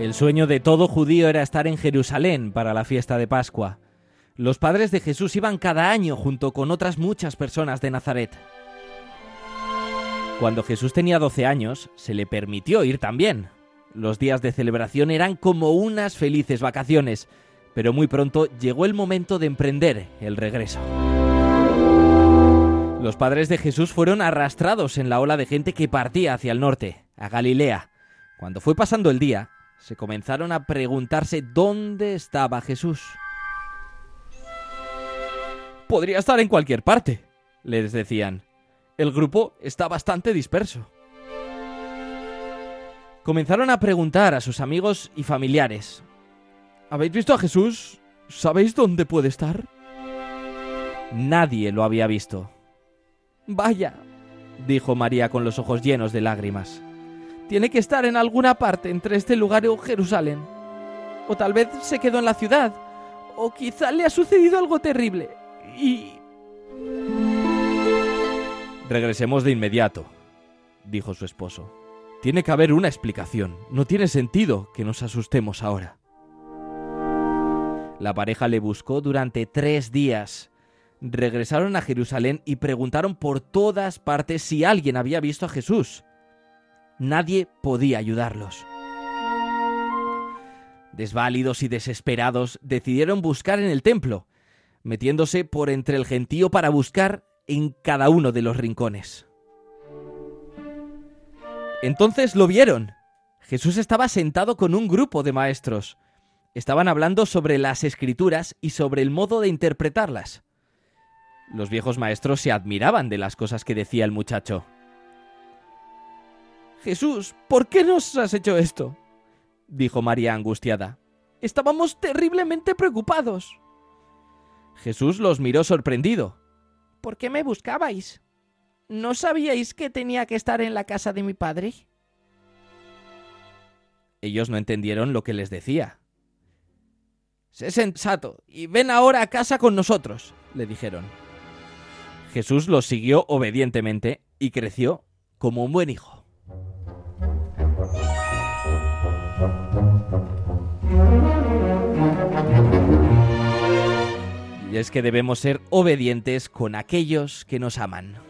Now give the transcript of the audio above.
El sueño de todo judío era estar en Jerusalén para la fiesta de Pascua. Los padres de Jesús iban cada año junto con otras muchas personas de Nazaret. Cuando Jesús tenía 12 años, se le permitió ir también. Los días de celebración eran como unas felices vacaciones, pero muy pronto llegó el momento de emprender el regreso. Los padres de Jesús fueron arrastrados en la ola de gente que partía hacia el norte, a Galilea. Cuando fue pasando el día, se comenzaron a preguntarse dónde estaba Jesús. Podría estar en cualquier parte, les decían. El grupo está bastante disperso. Comenzaron a preguntar a sus amigos y familiares. ¿Habéis visto a Jesús? ¿Sabéis dónde puede estar? Nadie lo había visto. Vaya, dijo María con los ojos llenos de lágrimas. Tiene que estar en alguna parte entre este lugar y Jerusalén. O tal vez se quedó en la ciudad. O quizá le ha sucedido algo terrible. Y... Regresemos de inmediato, dijo su esposo. Tiene que haber una explicación. No tiene sentido que nos asustemos ahora. La pareja le buscó durante tres días. Regresaron a Jerusalén y preguntaron por todas partes si alguien había visto a Jesús nadie podía ayudarlos. Desválidos y desesperados, decidieron buscar en el templo, metiéndose por entre el gentío para buscar en cada uno de los rincones. Entonces lo vieron. Jesús estaba sentado con un grupo de maestros. Estaban hablando sobre las escrituras y sobre el modo de interpretarlas. Los viejos maestros se admiraban de las cosas que decía el muchacho. Jesús, ¿por qué nos has hecho esto? dijo María angustiada. Estábamos terriblemente preocupados. Jesús los miró sorprendido. ¿Por qué me buscabais? ¿No sabíais que tenía que estar en la casa de mi padre? Ellos no entendieron lo que les decía. Sé sensato y ven ahora a casa con nosotros, le dijeron. Jesús los siguió obedientemente y creció como un buen hijo. Y es que debemos ser obedientes con aquellos que nos aman.